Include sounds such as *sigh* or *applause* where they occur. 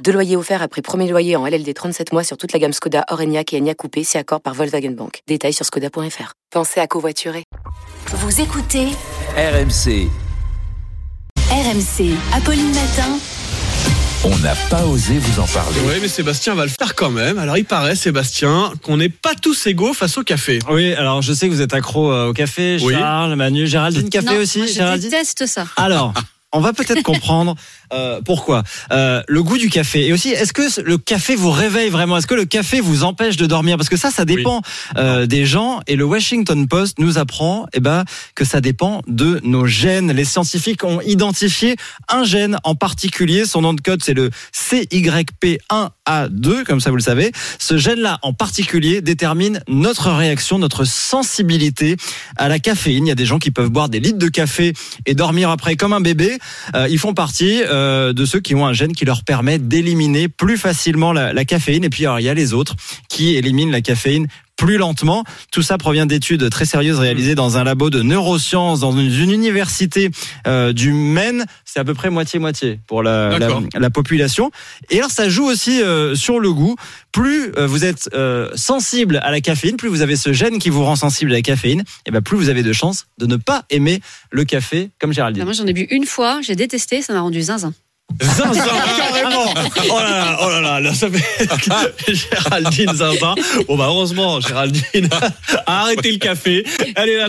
Deux loyers offerts après premier loyer en LLD 37 mois sur toute la gamme Skoda, Orenia et Enya Coupé, si accord par Volkswagen Bank. Détails sur skoda.fr. Pensez à covoiturer. Vous écoutez RMC. RMC, Apolline Matin. On n'a pas osé vous en parler. Oui, mais Sébastien va le faire quand même. Alors, il paraît, Sébastien, qu'on n'est pas tous égaux face au café. Oui, alors je sais que vous êtes accro euh, au café, Oui. Charles, Manu, Géraldine, café non, aussi, moi, je Géraldine. déteste ça. Alors, *laughs* on va peut-être comprendre euh, pourquoi. Euh, le goût du café. Et aussi, est-ce que le café vous réveille vraiment? Est-ce que le café vous empêche de dormir? Parce que ça, ça dépend euh, des gens. Et le Washington Post nous apprend eh ben, que ça dépend de nos gènes. Les scientifiques ont identifié un gène en particulier. Son nom de code, c'est le CYP1A2, comme ça vous le savez. Ce gène-là en particulier détermine notre réaction, notre sensibilité à la caféine. Il y a des gens qui peuvent boire des litres de café et dormir après comme un bébé. Euh, ils font partie euh, de ceux qui ont un gène qui leur permet d'éliminer plus facilement la, caféine. Et puis il y a les autres qui éliminent la caféine plus lentement. Tout ça provient d'études très sérieuses réalisées dans un labo de neurosciences dans une, une université euh, du Maine. C'est à peu près moitié-moitié pour la, la, D'accord. la population. Et alors ça joue aussi euh, sur le goût. Plus euh, vous êtes euh, sensible à la caféine, plus vous avez ce gène qui vous rend sensible à la caféine, et ben plus vous avez de chances de ne pas aimer le café comme Géraldine. Ah, moi, j'en ai bu une fois, j'ai détesté, ça m'a rendu zinzin. Zinzin, carrément Oh là là, oh là là, ça fait Géraldine Zinzin. Bon bah heureusement, Géraldine a arrêté le café. Elle est là